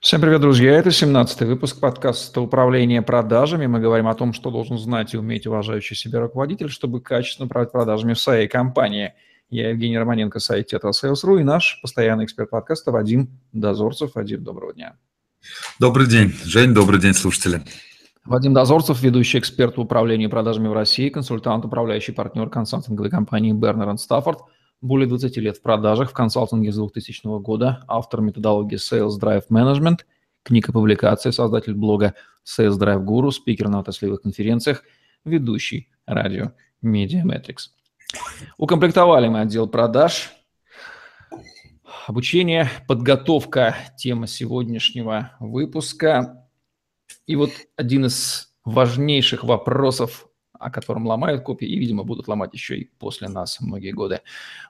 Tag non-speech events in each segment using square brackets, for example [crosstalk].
Всем привет, друзья! Это 17-й выпуск подкаста «Управление продажами». Мы говорим о том, что должен знать и уметь уважающий себя руководитель, чтобы качественно управлять продажами в своей компании. Я Евгений Романенко, сайт Sales.ru и наш постоянный эксперт подкаста Вадим Дозорцев. Вадим, доброго дня. Добрый день, Жень, добрый день, слушатели. Вадим Дозорцев, ведущий эксперт в управлении продажами в России, консультант, управляющий партнер консалтинговой компании Бернер Стаффорд – более 20 лет в продажах, в консалтинге с 2000 года, автор методологии Sales Drive Management, книга публикации, создатель блога Sales Drive Guru, спикер на отраслевых конференциях, ведущий радио Media Metrics. Укомплектовали мы отдел продаж. Обучение, подготовка – тема сегодняшнего выпуска. И вот один из важнейших вопросов о котором ломают копии и, видимо, будут ломать еще и после нас многие годы.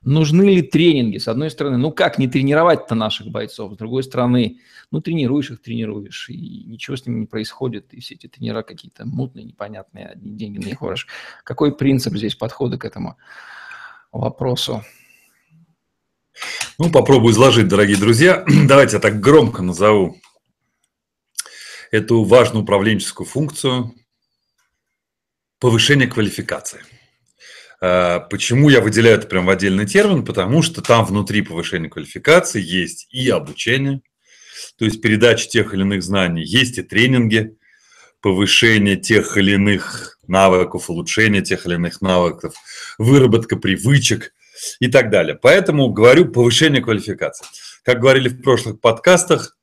Нужны ли тренинги? С одной стороны, ну как не тренировать-то наших бойцов? С другой стороны, ну тренируешь их, тренируешь, и ничего с ними не происходит, и все эти тренера какие-то мутные, непонятные, одни деньги на них выраж. Какой принцип здесь подхода к этому вопросу? Ну, попробую изложить, дорогие друзья. [clears throat] Давайте я так громко назову эту важную управленческую функцию повышение квалификации. А, почему я выделяю это прям в отдельный термин? Потому что там внутри повышения квалификации есть и обучение, то есть передача тех или иных знаний, есть и тренинги, повышение тех или иных навыков, улучшение тех или иных навыков, выработка привычек и так далее. Поэтому говорю повышение квалификации. Как говорили в прошлых подкастах,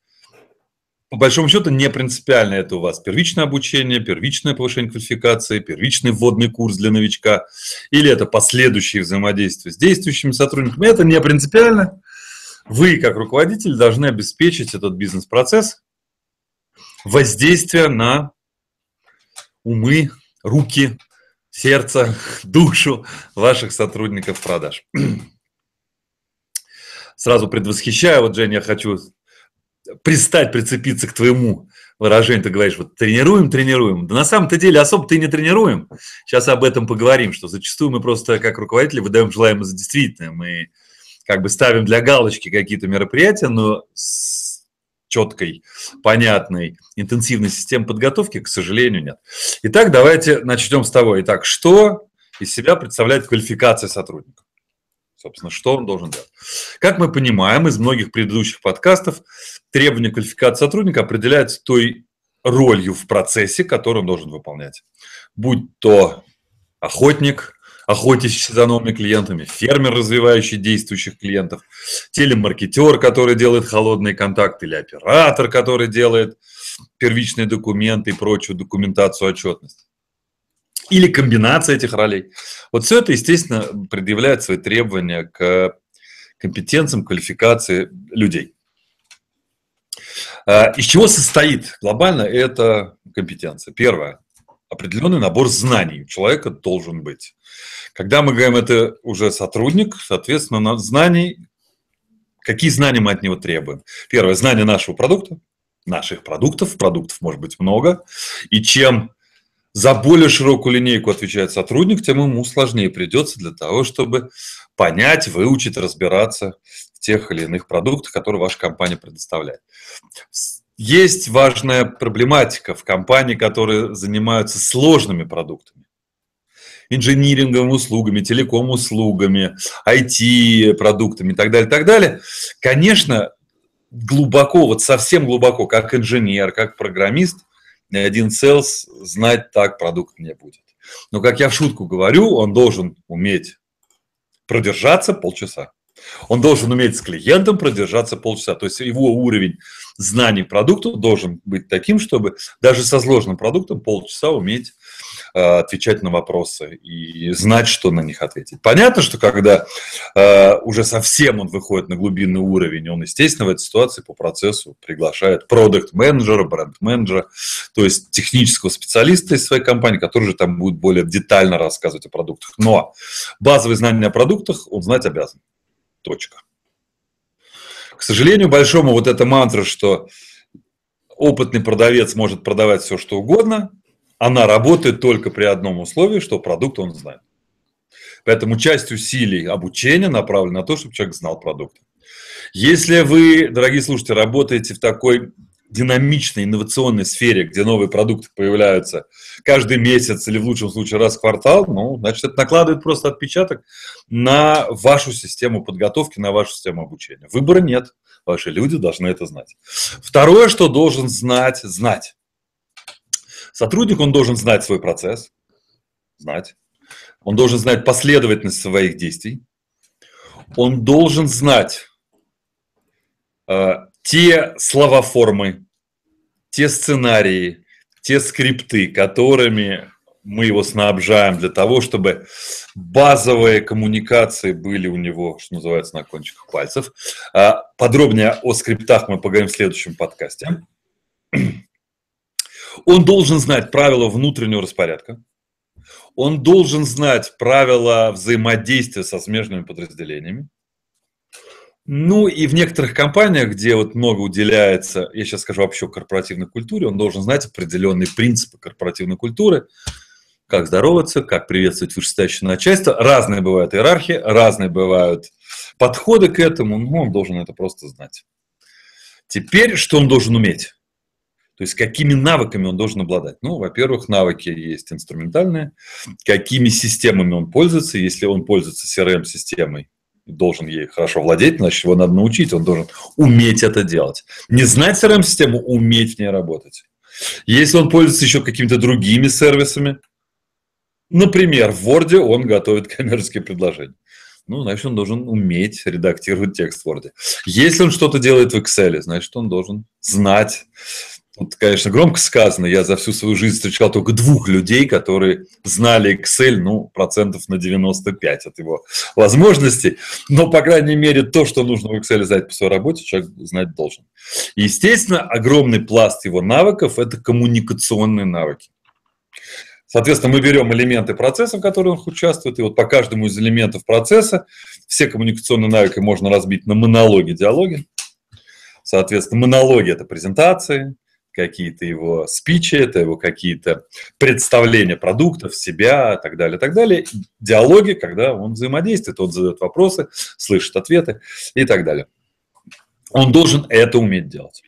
по большому счету не принципиально это у вас первичное обучение, первичное повышение квалификации, первичный вводный курс для новичка, или это последующие взаимодействия с действующими сотрудниками. Это не принципиально. Вы, как руководитель, должны обеспечить этот бизнес-процесс воздействия на умы, руки, сердце, [laughs] душу ваших сотрудников продаж. [clears throat] Сразу предвосхищаю, вот, Женя, я хочу пристать, прицепиться к твоему выражению, ты говоришь, вот тренируем, тренируем. Да на самом-то деле особо ты не тренируем. Сейчас об этом поговорим, что зачастую мы просто как руководители выдаем желаемое за действительное. Мы как бы ставим для галочки какие-то мероприятия, но с четкой, понятной, интенсивной системой подготовки, к сожалению, нет. Итак, давайте начнем с того. Итак, что из себя представляет квалификация сотрудников? Собственно, что он должен делать? Как мы понимаем из многих предыдущих подкастов, требования квалификации сотрудника определяются той ролью в процессе, которую он должен выполнять. Будь то охотник, охотящийся за новыми клиентами, фермер, развивающий действующих клиентов, телемаркетер, который делает холодные контакты, или оператор, который делает первичные документы и прочую документацию, отчетность или комбинация этих ролей. Вот все это, естественно, предъявляет свои требования к компетенциям, квалификации людей. А, из чего состоит глобально эта компетенция? Первое. Определенный набор знаний у человека должен быть. Когда мы говорим, это уже сотрудник, соответственно, знаний, какие знания мы от него требуем? Первое, знание нашего продукта, наших продуктов, продуктов может быть много, и чем за более широкую линейку отвечает сотрудник, тем ему сложнее придется для того, чтобы понять, выучить, разбираться в тех или иных продуктах, которые ваша компания предоставляет. Есть важная проблематика в компании, которые занимаются сложными продуктами инжиниринговыми услугами, телеком-услугами, IT-продуктами и так далее, так далее. Конечно, глубоко, вот совсем глубоко, как инженер, как программист, ни один sales знать так продукт не будет. Но, как я в шутку говорю, он должен уметь продержаться полчаса. Он должен уметь с клиентом продержаться полчаса. То есть его уровень знаний продукта должен быть таким, чтобы даже со сложным продуктом полчаса уметь отвечать на вопросы и знать, что на них ответить. Понятно, что когда э, уже совсем он выходит на глубинный уровень, он, естественно, в этой ситуации по процессу приглашает продукт-менеджера, бренд-менеджера, то есть технического специалиста из своей компании, который же там будет более детально рассказывать о продуктах. Но базовые знания о продуктах он знать обязан. Точка. К сожалению, большому вот эта мантра, что опытный продавец может продавать все, что угодно, она работает только при одном условии, что продукт он знает. Поэтому часть усилий обучения направлена на то, чтобы человек знал продукт. Если вы, дорогие слушатели, работаете в такой динамичной, инновационной сфере, где новые продукты появляются каждый месяц или в лучшем случае раз в квартал, ну, значит, это накладывает просто отпечаток на вашу систему подготовки, на вашу систему обучения. Выбора нет. Ваши люди должны это знать. Второе, что должен знать, знать. Сотрудник, он должен знать свой процесс, знать. Он должен знать последовательность своих действий. Он должен знать э, те словоформы, те сценарии, те скрипты, которыми мы его снабжаем для того, чтобы базовые коммуникации были у него, что называется, на кончиках пальцев. А подробнее о скриптах мы поговорим в следующем подкасте. Он должен знать правила внутреннего распорядка. Он должен знать правила взаимодействия со смежными подразделениями. Ну и в некоторых компаниях, где вот много уделяется, я сейчас скажу вообще о корпоративной культуре, он должен знать определенные принципы корпоративной культуры, как здороваться, как приветствовать вышестоящее начальство. Разные бывают иерархии, разные бывают подходы к этому, но он должен это просто знать. Теперь, что он должен уметь? То есть, какими навыками он должен обладать? Ну, во-первых, навыки есть инструментальные. Какими системами он пользуется? Если он пользуется CRM-системой, должен ей хорошо владеть, значит, его надо научить, он должен уметь это делать. Не знать CRM-систему, уметь в ней работать. Если он пользуется еще какими-то другими сервисами, например, в Word он готовит [laughs] коммерческие предложения. Ну, значит, он должен уметь редактировать текст в Word. Если он что-то делает в Excel, значит, он должен знать вот, конечно, громко сказано, я за всю свою жизнь встречал только двух людей, которые знали Excel, ну, процентов на 95 от его возможностей, но, по крайней мере, то, что нужно в Excel знать по своей работе, человек знать должен. Естественно, огромный пласт его навыков – это коммуникационные навыки. Соответственно, мы берем элементы процесса, в которых он участвует, и вот по каждому из элементов процесса все коммуникационные навыки можно разбить на монологи, диалоги. Соответственно, монологи – это презентации, какие-то его спичи, это его какие-то представления продуктов, себя так далее, так далее. Диалоги, когда он взаимодействует, он задает вопросы, слышит ответы и так далее. Он должен это уметь делать.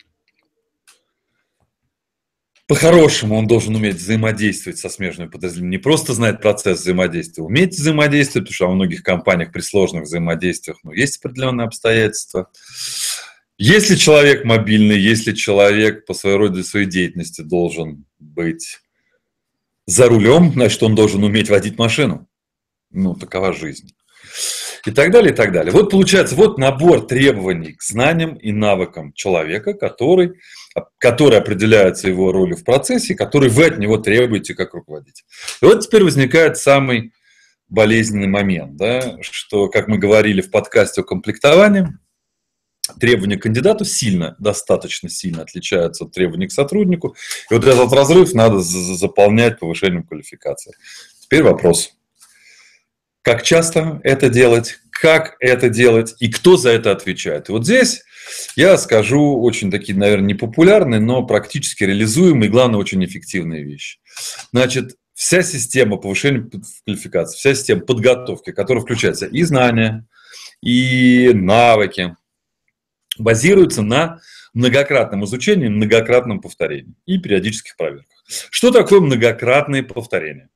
По-хорошему он должен уметь взаимодействовать со смежными подразделениями, не просто знать процесс взаимодействия, уметь взаимодействовать, потому что во многих компаниях при сложных взаимодействиях ну, есть определенные обстоятельства. Если человек мобильный, если человек по своей роде своей деятельности должен быть за рулем, значит, он должен уметь водить машину. Ну, такова жизнь. И так далее, и так далее. Вот получается, вот набор требований к знаниям и навыкам человека, который, который определяется его ролью в процессе, который вы от него требуете как руководитель. И вот теперь возникает самый болезненный момент, да, что, как мы говорили в подкасте о комплектовании, требования к кандидату сильно, достаточно сильно отличаются от требований к сотруднику. И вот этот разрыв надо заполнять повышением квалификации. Теперь вопрос. Как часто это делать? Как это делать? И кто за это отвечает? И вот здесь я скажу очень такие, наверное, непопулярные, но практически реализуемые и, главное, очень эффективные вещи. Значит, вся система повышения квалификации, вся система подготовки, которая включается и знания, и навыки, базируется на многократном изучении, многократном повторении и периодических проверках. Что такое многократные повторения?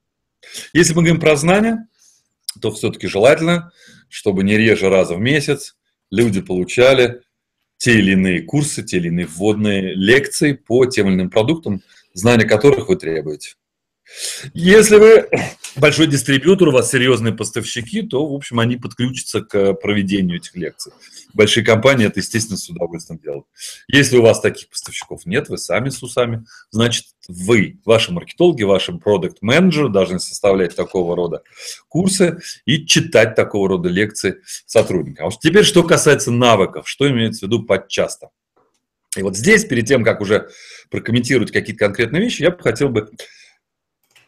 Если мы говорим про знания, то все-таки желательно, чтобы не реже раза в месяц люди получали те или иные курсы, те или иные вводные лекции по тем или иным продуктам, знания которых вы требуете. Если вы [coughs] большой дистрибьютор, у вас серьезные поставщики, то, в общем, они подключатся к проведению этих лекций. Большие компании это, естественно, с удовольствием делают. Если у вас таких поставщиков нет, вы сами с усами, значит, вы, ваши маркетологи, ваши продукт-менеджеры должны составлять такого рода курсы и читать такого рода лекции сотрудникам. А теперь, что касается навыков, что имеется в виду подчасто. И вот здесь, перед тем, как уже прокомментировать какие-то конкретные вещи, я бы хотел бы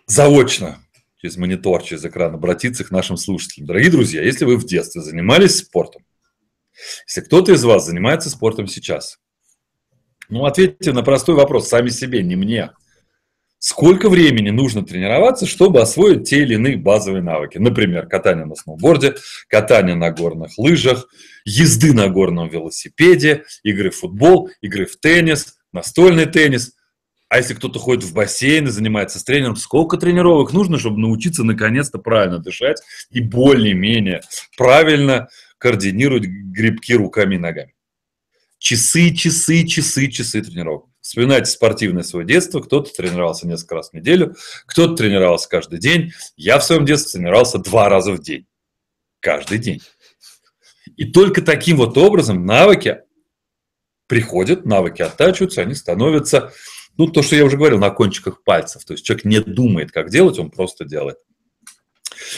заочно через монитор, через экран обратиться к нашим слушателям. Дорогие друзья, если вы в детстве занимались спортом, если кто-то из вас занимается спортом сейчас, ну, ответьте на простой вопрос сами себе, не мне. сколько времени нужно тренироваться, чтобы освоить те или иные базовые навыки. Например, катание на сноуборде, катание на горных лыжах, езды на горном велосипеде, игры в футбол, игры в теннис, настольный теннис. А если кто-то ходит в бассейн и занимается с тренером, сколько тренировок нужно, чтобы научиться наконец-то правильно дышать и более-менее правильно координировать грибки руками и ногами. Часы, часы, часы, часы тренировок. Вспоминайте спортивное свое детство. Кто-то тренировался несколько раз в неделю, кто-то тренировался каждый день. Я в своем детстве тренировался два раза в день. Каждый день. И только таким вот образом навыки приходят, навыки оттачиваются, они становятся, ну, то, что я уже говорил, на кончиках пальцев. То есть человек не думает, как делать, он просто делает.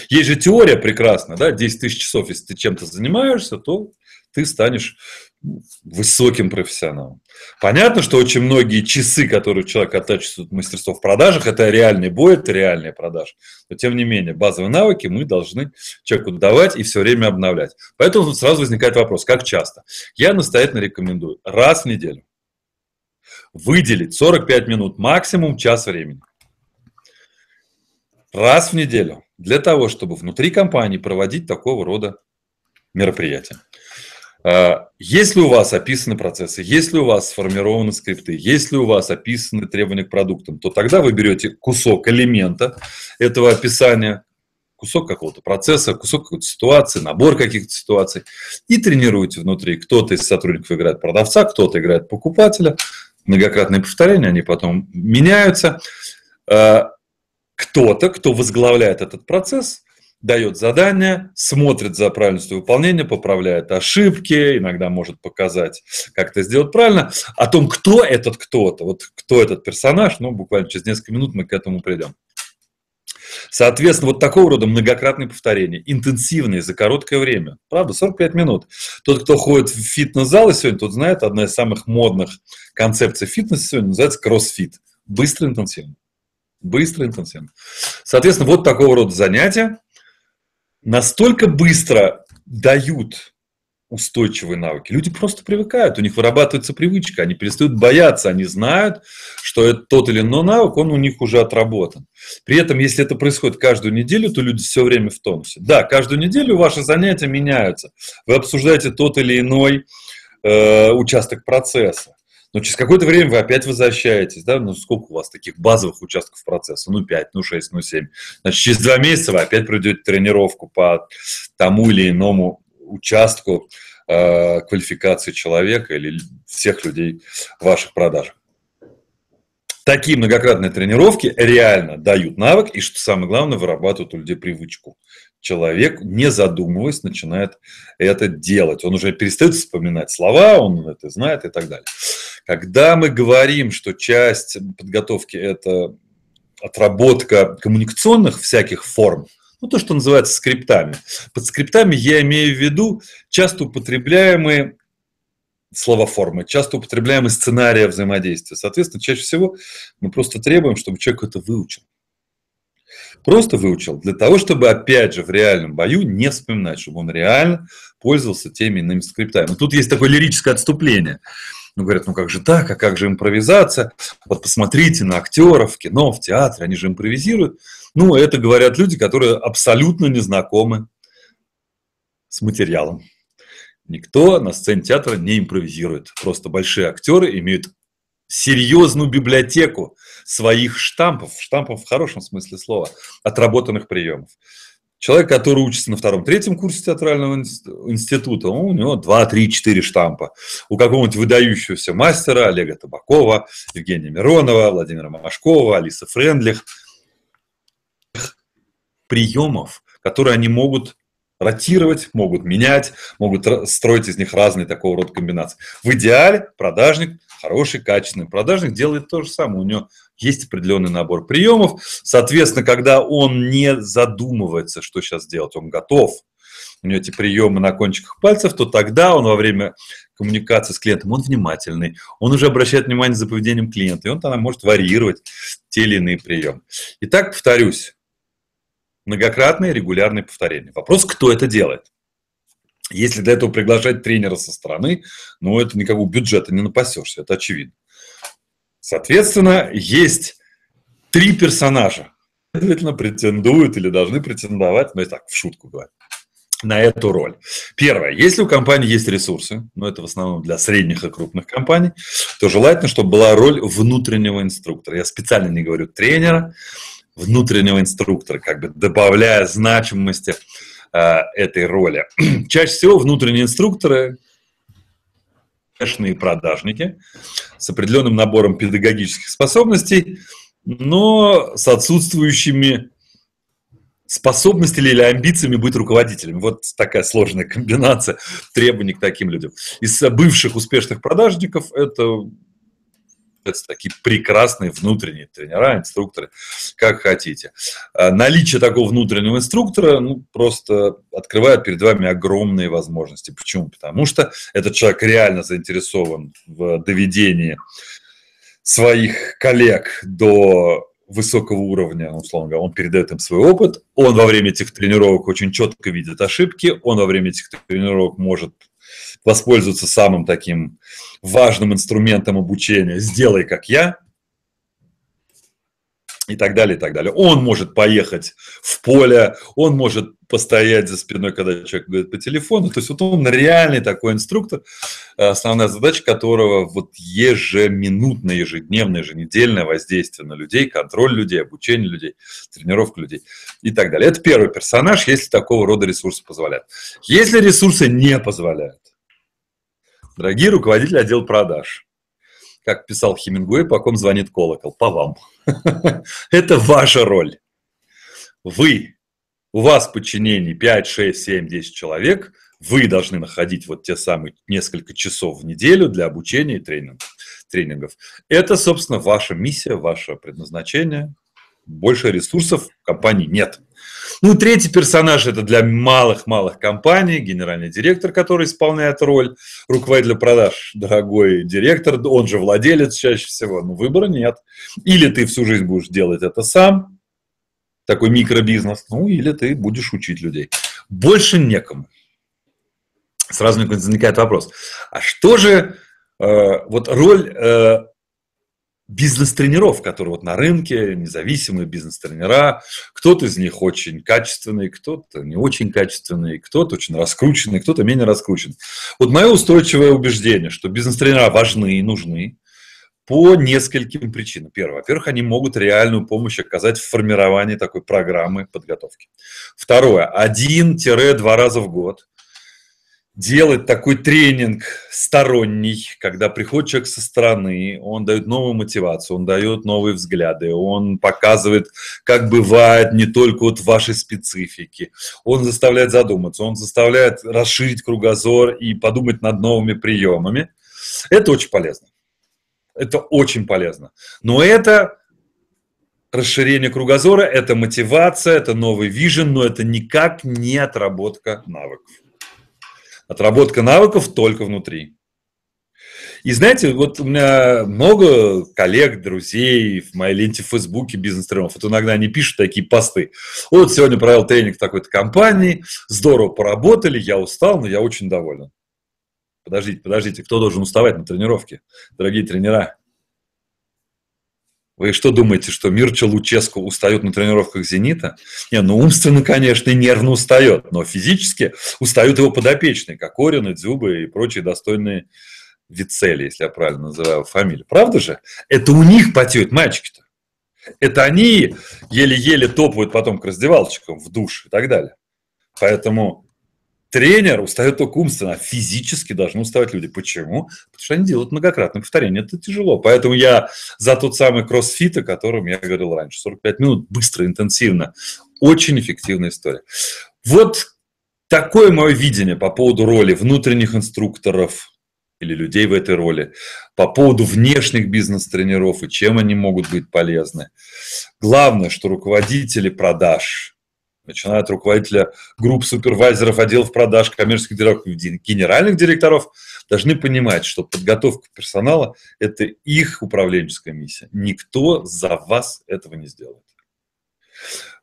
Есть же теория прекрасная, да, 10 тысяч часов, если ты чем-то занимаешься, то ты станешь высоким профессионалом. Понятно, что очень многие часы, которые человек оттачивает мастерство в продажах, это реальный бой, это реальные продажи. Но тем не менее, базовые навыки мы должны человеку давать и все время обновлять. Поэтому сразу возникает вопрос, как часто? Я настоятельно рекомендую раз в неделю выделить 45 минут, максимум час времени. Раз в неделю для того, чтобы внутри компании проводить такого рода мероприятия. А, если у вас описаны процессы, если у вас сформированы скрипты, если у вас описаны требования к продуктам, то тогда вы берете кусок элемента этого описания, кусок какого-то процесса, кусок какой-то ситуации, набор каких-то ситуаций и тренируете внутри. Кто-то из сотрудников играет продавца, кто-то играет покупателя. Многократные повторения, они потом меняются. А, кто-то, кто возглавляет этот процесс, дает задание, смотрит за правильностью выполнения, поправляет ошибки, иногда может показать, как это сделать правильно. О том, кто этот кто-то, вот кто этот персонаж, ну, буквально через несколько минут мы к этому придем. Соответственно, вот такого рода многократные повторения, интенсивные за короткое время. Правда, 45 минут. Тот, кто ходит в фитнес-залы сегодня, тот знает, одна из самых модных концепций фитнеса сегодня называется кроссфит. Быстро, интенсивно. Быстро, интенсивно. Соответственно, вот такого рода занятия настолько быстро дают устойчивые навыки. Люди просто привыкают, у них вырабатывается привычка, они перестают бояться, они знают, что это тот или иной навык, он у них уже отработан. При этом, если это происходит каждую неделю, то люди все время в тонусе. Да, каждую неделю ваши занятия меняются. Вы обсуждаете тот или иной э, участок процесса. Но через какое-то время вы опять возвращаетесь, да, ну сколько у вас таких базовых участков процесса, ну 5, ну 6, ну 7. Значит, через два месяца вы опять пройдете тренировку по тому или иному участку э, квалификации человека или всех людей в ваших продажах. Такие многократные тренировки реально дают навык и, что самое главное, вырабатывают у людей привычку. Человек, не задумываясь, начинает это делать. Он уже перестает вспоминать слова, он это знает и так далее. Когда мы говорим, что часть подготовки – это отработка коммуникационных всяких форм, ну, то, что называется скриптами. Под скриптами я имею в виду часто употребляемые словоформы, часто употребляемые сценарии взаимодействия. Соответственно, чаще всего мы просто требуем, чтобы человек это выучил. Просто выучил для того, чтобы, опять же, в реальном бою не вспоминать, чтобы он реально пользовался теми иными скриптами. тут есть такое лирическое отступление. Ну, говорят, ну как же так, а как же импровизация? Вот посмотрите на актеров в кино, в театре, они же импровизируют. Ну, это говорят люди, которые абсолютно не знакомы с материалом. Никто на сцене театра не импровизирует. Просто большие актеры имеют серьезную библиотеку своих штампов, штампов в хорошем смысле слова, отработанных приемов. Человек, который учится на втором-третьем курсе театрального института, у него 2, 3, 4 штампа. У какого-нибудь выдающегося мастера Олега Табакова, Евгения Миронова, Владимира Машкова, Алиса Френдлих приемов, которые они могут ротировать, могут менять, могут строить из них разные такого рода комбинации. В идеале продажник, хороший, качественный продажник делает то же самое. У него есть определенный набор приемов. Соответственно, когда он не задумывается, что сейчас делать, он готов, у него эти приемы на кончиках пальцев, то тогда он во время коммуникации с клиентом, он внимательный, он уже обращает внимание за поведением клиента, и он тогда может варьировать те или иные приемы. Итак, повторюсь, многократные регулярные повторения. Вопрос, кто это делает? Если для этого приглашать тренера со стороны, ну, это никакого бюджета не напасешься, это очевидно. Соответственно, есть три персонажа, следовательно, претендуют или должны претендовать, ну, я так в шутку говорю, на эту роль. Первое. Если у компании есть ресурсы, но ну, это в основном для средних и крупных компаний, то желательно, чтобы была роль внутреннего инструктора. Я специально не говорю тренера, внутреннего инструктора, как бы добавляя значимости э, этой роли. [clears throat] Чаще всего внутренние инструкторы успешные продажники с определенным набором педагогических способностей, но с отсутствующими способностями или амбициями быть руководителем. Вот такая сложная комбинация требований к таким людям. Из бывших успешных продажников это это такие прекрасные внутренние тренера, инструкторы, как хотите. А наличие такого внутреннего инструктора ну, просто открывает перед вами огромные возможности. Почему? Потому что этот человек реально заинтересован в доведении своих коллег до высокого уровня, условно говоря, он передает им свой опыт, он во время этих тренировок очень четко видит ошибки, он во время этих тренировок может воспользоваться самым таким важным инструментом обучения «сделай как я», и так далее, и так далее. Он может поехать в поле, он может постоять за спиной, когда человек говорит по телефону. То есть вот он реальный такой инструктор, основная задача которого вот ежеминутное, ежедневное, еженедельное воздействие на людей, контроль людей, обучение людей, тренировка людей и так далее. Это первый персонаж, если такого рода ресурсы позволяют. Если ресурсы не позволяют, Дорогие руководители отдела продаж, как писал Хемингуэй, по ком звонит колокол? По вам. [laughs] Это ваша роль. Вы, у вас в подчинении 5, 6, 7, 10 человек, вы должны находить вот те самые несколько часов в неделю для обучения и тренингов. тренингов. Это, собственно, ваша миссия, ваше предназначение. Больше ресурсов в компании нет. Ну, третий персонаж – это для малых-малых компаний, генеральный директор, который исполняет роль руководителя продаж. Дорогой директор, он же владелец чаще всего, но выбора нет. Или ты всю жизнь будешь делать это сам, такой микробизнес, ну, или ты будешь учить людей. Больше некому. Сразу возникает вопрос, а что же э, вот роль э, бизнес-тренеров, которые вот на рынке, независимые бизнес-тренера. Кто-то из них очень качественный, кто-то не очень качественный, кто-то очень раскрученный, кто-то менее раскручен. Вот мое устойчивое убеждение, что бизнес-тренера важны и нужны по нескольким причинам. Первое, во-первых, они могут реальную помощь оказать в формировании такой программы подготовки. Второе, один-два раза в год – делать такой тренинг сторонний, когда приходит человек со стороны, он дает новую мотивацию, он дает новые взгляды, он показывает, как бывает не только вот вашей специфике, он заставляет задуматься, он заставляет расширить кругозор и подумать над новыми приемами. Это очень полезно. Это очень полезно. Но это расширение кругозора, это мотивация, это новый вижен, но это никак не отработка навыков. Отработка навыков только внутри. И знаете, вот у меня много коллег, друзей в моей ленте в Фейсбуке бизнес-тренеров. Вот иногда они пишут такие посты. Вот сегодня провел тренинг такой-то компании, здорово поработали, я устал, но я очень доволен. Подождите, подождите, кто должен уставать на тренировке? Дорогие тренера, вы что думаете, что Мирча Луческу устает на тренировках «Зенита»? Не, ну умственно, конечно, и нервно устает, но физически устают его подопечные, как Орин, и Дзюба и прочие достойные Вицели, если я правильно называю фамилию. Правда же? Это у них потеют мальчики-то. Это они еле-еле топают потом к раздевалочкам в душ и так далее. Поэтому Тренер устает только умственно, а физически должны уставать люди. Почему? Потому что они делают многократное повторение. Это тяжело. Поэтому я за тот самый кроссфит, о котором я говорил раньше. 45 минут, быстро, интенсивно. Очень эффективная история. Вот такое мое видение по поводу роли внутренних инструкторов или людей в этой роли, по поводу внешних бизнес-тренеров и чем они могут быть полезны. Главное, что руководители продаж – начиная от руководителя групп супервайзеров, отделов продаж, коммерческих директоров, генеральных директоров, должны понимать, что подготовка персонала – это их управленческая миссия. Никто за вас этого не сделает.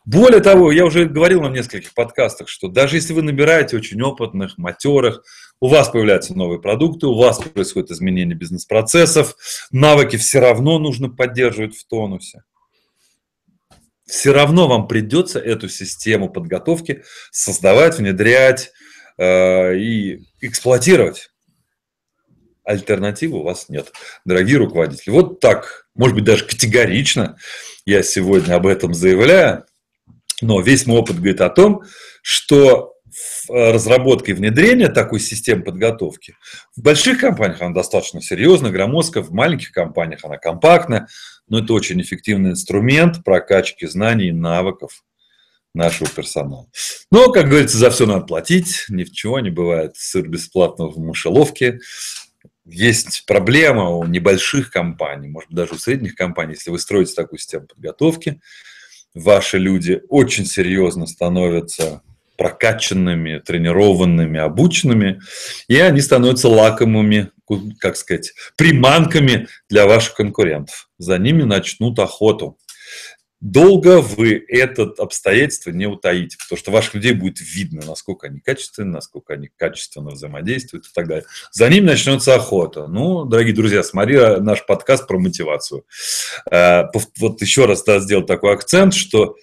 Более того, я уже говорил на нескольких подкастах, что даже если вы набираете очень опытных, матерых, у вас появляются новые продукты, у вас происходит изменение бизнес-процессов, навыки все равно нужно поддерживать в тонусе. Все равно вам придется эту систему подготовки создавать, внедрять э, и эксплуатировать. Альтернативы у вас нет, дорогие руководители. Вот так, может быть, даже категорично я сегодня об этом заявляю, но весь мой опыт говорит о том, что разработка и внедрение такой системы подготовки в больших компаниях она достаточно серьезно, громоздко, в маленьких компаниях она компактная, но это очень эффективный инструмент прокачки знаний и навыков нашего персонала. Но, как говорится, за все надо платить, ни в чего не бывает сыр бесплатно в мышеловке. Есть проблема у небольших компаний, может быть, даже у средних компаний, если вы строите такую систему подготовки, ваши люди очень серьезно становятся прокачанными, тренированными, обученными, и они становятся лакомыми, как сказать, приманками для ваших конкурентов. За ними начнут охоту. Долго вы это обстоятельство не утаите, потому что ваших людей будет видно, насколько они качественны, насколько они качественно взаимодействуют и так далее. За ними начнется охота. Ну, дорогие друзья, смотри наш подкаст про мотивацию. Э, вот еще раз да, сделал такой акцент, что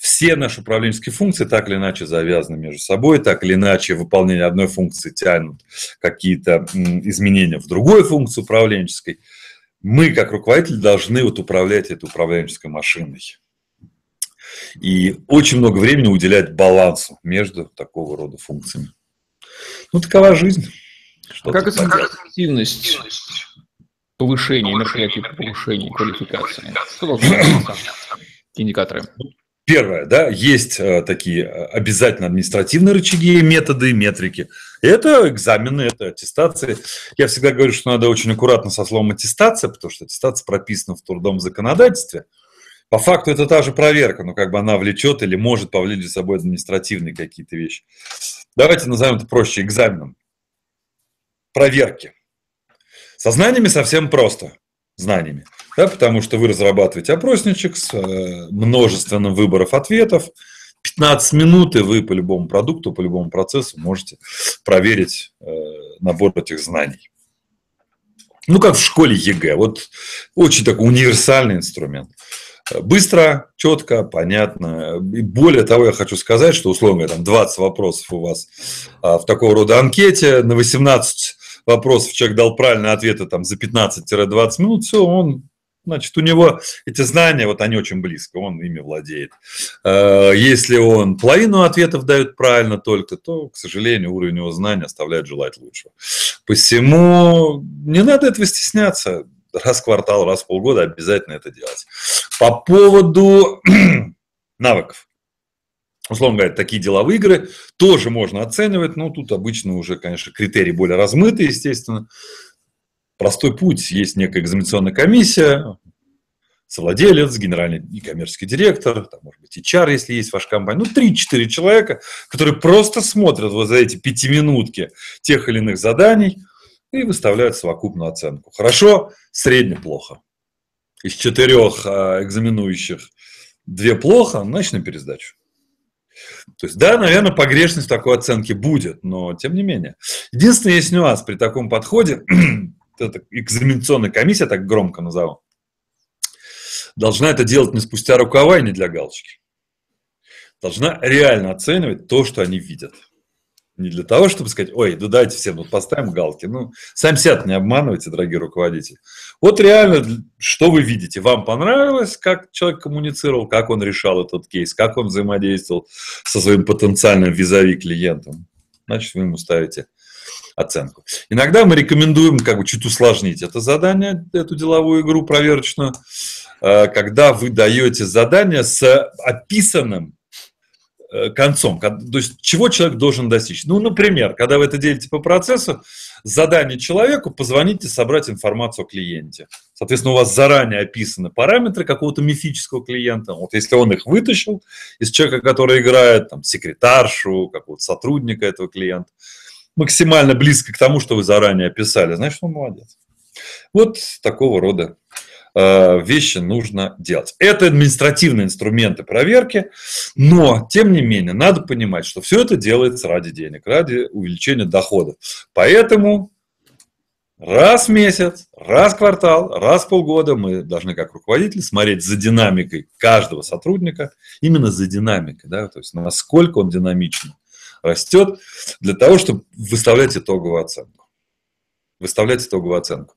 все наши управленческие функции так или иначе завязаны между собой, так или иначе выполнение одной функции тянут какие-то изменения в другой функции управленческой. Мы, как руководители, должны вот управлять этой управленческой машиной. И очень много времени уделять балансу между такого рода функциями. Ну, такова жизнь. Что как изменить эффективность повышения, мероприятий повышения квалификации? Что должны быть [clears throat] индикаторы? Первое, да, есть э, такие э, обязательно административные рычаги, методы, метрики. Это экзамены, это аттестации. Я всегда говорю, что надо очень аккуратно со словом аттестация, потому что аттестация прописана в трудовом законодательстве. По факту это та же проверка, но как бы она влечет или может повлечь за собой административные какие-то вещи. Давайте назовем это проще экзаменом. Проверки. Со знаниями совсем просто. Знаниями да, потому что вы разрабатываете опросничек с э, множественным выбором ответов. 15 минут, и вы по любому продукту, по любому процессу можете проверить э, набор этих знаний. Ну, как в школе ЕГЭ. Вот очень такой универсальный инструмент. Быстро, четко, понятно. И более того, я хочу сказать, что, условно говоря, там 20 вопросов у вас а, в такого рода анкете, на 18 вопросов человек дал правильные ответы там, за 15-20 минут, все, он Значит, у него эти знания, вот они очень близко, он ими владеет. Э, если он половину ответов дает правильно только, то, к сожалению, уровень его знания оставляет желать лучшего. Посему не надо этого стесняться. Раз в квартал, раз в полгода обязательно это делать. По поводу [clears throat] навыков. Условно говоря, такие деловые игры тоже можно оценивать, но тут обычно уже, конечно, критерии более размыты, естественно простой путь. Есть некая экзаменационная комиссия, совладелец, генеральный и коммерческий директор, там, может быть, HR, если есть ваша компания, ну, 3-4 человека, которые просто смотрят вот за эти пятиминутки тех или иных заданий и выставляют совокупную оценку. Хорошо, средне плохо. Из четырех а, экзаменующих две плохо, значит, на пересдачу. То есть, да, наверное, погрешность такой оценки будет, но тем не менее. Единственный есть нюанс при таком подходе, [clears throat] эта экзаменационная комиссия, так громко назову, должна это делать не спустя рукава и не для галочки. Должна реально оценивать то, что они видят. Не для того, чтобы сказать, ой, да дайте всем, вот поставим галки. Ну, сам себя не обманывайте, дорогие руководители. Вот реально, что вы видите? Вам понравилось, как человек коммуницировал, как он решал этот кейс, как он взаимодействовал со своим потенциальным визави клиентом? Значит, вы ему ставите оценку. Иногда мы рекомендуем как бы чуть усложнить это задание, эту деловую игру проверочную, э, когда вы даете задание с описанным концом, то есть чего человек должен достичь. Ну, например, когда вы это делаете по процессу, задание человеку позвонить и собрать информацию о клиенте. Соответственно, у вас заранее описаны параметры какого-то мифического клиента. Вот если он их вытащил из человека, который играет, там, секретаршу, какого-то сотрудника этого клиента, максимально близко к тому, что вы заранее описали, значит, он молодец. Вот такого рода э, вещи нужно делать. Это административные инструменты проверки, но, тем не менее, надо понимать, что все это делается ради денег, ради увеличения дохода. Поэтому Раз в месяц, раз в квартал, раз в полгода мы должны как руководители смотреть за динамикой каждого сотрудника, именно за динамикой, да, то есть насколько он динамично растет, для того, чтобы выставлять итоговую оценку. Выставлять итоговую оценку.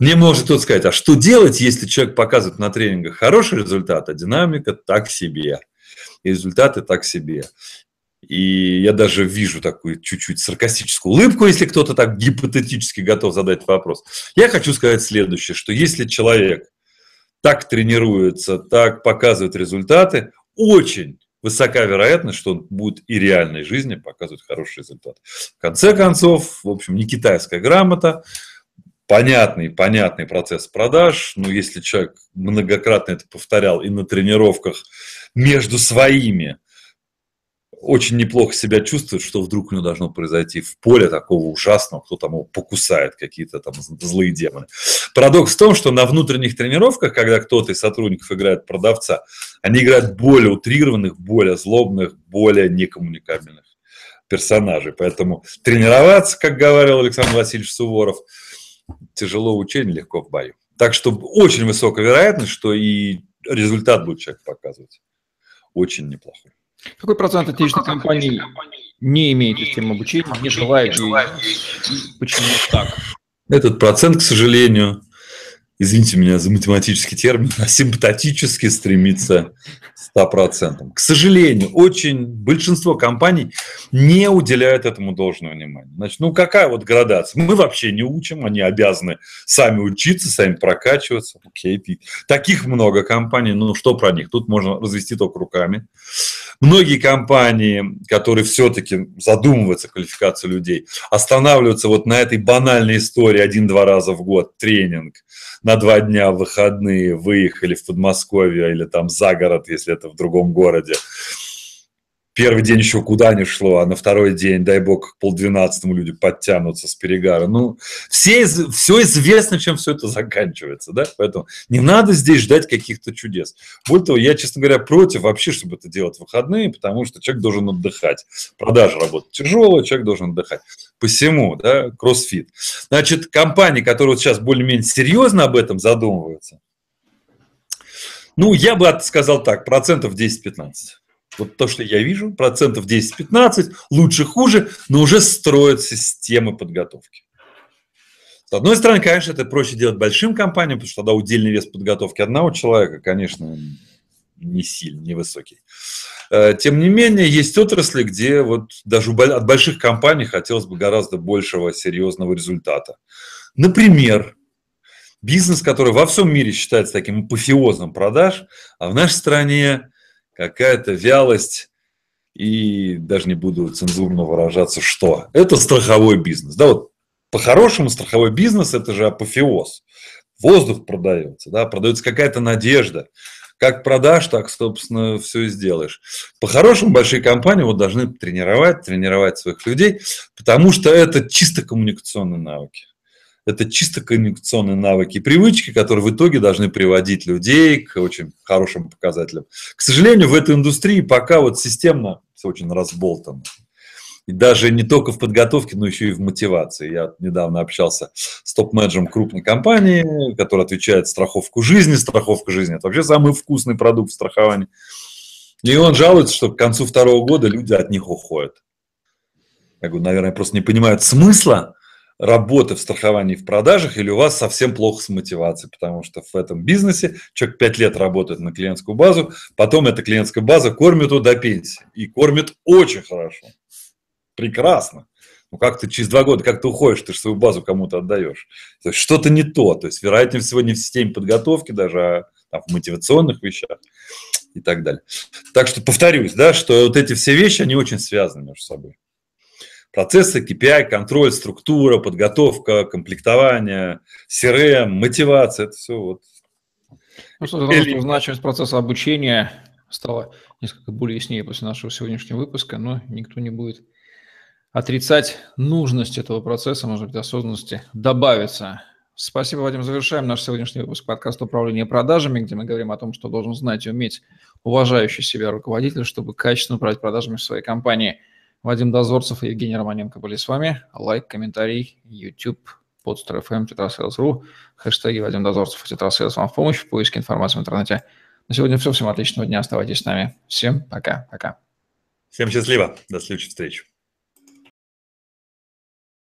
Мне может кто-то сказать, а что делать, если человек показывает на тренингах хороший результат, а динамика так себе? И результаты так себе. И я даже вижу такую чуть-чуть саркастическую улыбку, если кто-то так гипотетически готов задать вопрос. Я хочу сказать следующее, что если человек так тренируется, так показывает результаты, очень высока вероятность, что он будет и реальной жизни показывать хороший результат. В конце концов, в общем, не китайская грамота, понятный, понятный процесс продаж, но если человек многократно это повторял и на тренировках между своими, очень неплохо себя чувствует, что вдруг у него должно произойти в поле такого ужасного, кто там его покусает, какие-то там злые демоны. Парадокс в том, что на внутренних тренировках, когда кто-то из сотрудников играет продавца, они играют более утрированных, более злобных, более некоммуникабельных персонажей. Поэтому тренироваться, как говорил Александр Васильевич Суворов, тяжело в легко в бою. Так что очень высокая вероятность, что и результат будет человек показывать. Очень неплохой. Какой процент отечественных компаний не имеет системы обучения, не желает, и почему так? Этот процент, к сожалению, извините меня за математический термин, [laughs] асимптотически стремится 100%. К сожалению, очень большинство компаний не уделяют этому должного внимания. Значит, ну какая вот градация? Мы вообще не учим, они обязаны сами учиться, сами прокачиваться. Окей, таких много компаний, ну что про них? Тут можно развести только руками. Многие компании, которые все-таки задумываются квалификацию людей, останавливаются вот на этой банальной истории один-два раза в год, тренинг, на два дня выходные выехали в Подмосковье или там за город, если это в другом городе первый день еще куда не шло, а на второй день, дай бог, к полдвенадцатому люди подтянутся с перегара. Ну, все, все известно, чем все это заканчивается, да, поэтому не надо здесь ждать каких-то чудес. Более того, я, честно говоря, против вообще, чтобы это делать в выходные, потому что человек должен отдыхать. Продажа работает тяжелая, человек должен отдыхать. Посему, да, кроссфит. Значит, компании, которые вот сейчас более-менее серьезно об этом задумываются, ну, я бы сказал так, процентов 10-15. Вот то, что я вижу, процентов 10-15, лучше, хуже, но уже строят системы подготовки. С одной стороны, конечно, это проще делать большим компаниям, потому что тогда удельный вес подготовки одного человека, конечно, не сильно, невысокий. Э, тем не менее, есть отрасли, где вот даже от больших компаний хотелось бы гораздо большего серьезного результата. Например, бизнес, который во всем мире считается таким апофеозом продаж, а в нашей стране какая-то вялость и даже не буду цензурно выражаться, что. Это страховой бизнес. Да, вот по-хорошему страховой бизнес – это же апофеоз. Воздух продается, да, продается какая-то надежда. Как продашь, так, собственно, все и сделаешь. По-хорошему, большие компании вот должны тренировать, тренировать своих людей, потому что это чисто коммуникационные навыки. Это чисто коммуникационные навыки и привычки, которые в итоге должны приводить людей к очень хорошим показателям. К сожалению, в этой индустрии пока вот системно все очень разболтано. И даже не только в подготовке, но еще и в мотивации. Я недавно общался с топ-менеджером крупной компании, которая отвечает страховку жизни. Страховка жизни – это вообще самый вкусный продукт страхования. И он жалуется, что к концу второго года люди от них уходят. Я говорю, наверное, просто не понимают смысла работы в страховании в продажах, или у вас совсем плохо с мотивацией, потому что в этом бизнесе человек 5 лет работает на клиентскую базу, потом эта клиентская база кормит его до пенсии. И кормит очень хорошо. Прекрасно. Ну как ты через два года, как ты уходишь, ты же свою базу кому-то отдаешь. То есть что-то не то. То есть, вероятнее всего, не в системе подготовки даже, а там, в мотивационных вещах и так далее. Так что повторюсь, да, что вот эти все вещи, они очень связаны между собой процессы, KPI, контроль, структура, подготовка, комплектование, CRM, мотивация, это все вот. Ну что, Или... значимость процесса обучения стала несколько более яснее после нашего сегодняшнего выпуска, но никто не будет отрицать нужность этого процесса, может быть, осознанности добавится. Спасибо, Вадим. Завершаем наш сегодняшний выпуск подкаста «Управление продажами», где мы говорим о том, что должен знать и уметь уважающий себя руководитель, чтобы качественно управлять продажами в своей компании – Вадим Дозорцев и Евгений Романенко были с вами. Лайк, комментарий, YouTube, podster.fm, tetrasales.ru, хэштеги Вадим Дозорцев и tetrasales вам в помощь в поиске информации в интернете. На сегодня все. Всем отличного дня. Оставайтесь с нами. Всем пока. Пока. Всем счастливо. До следующих встреч.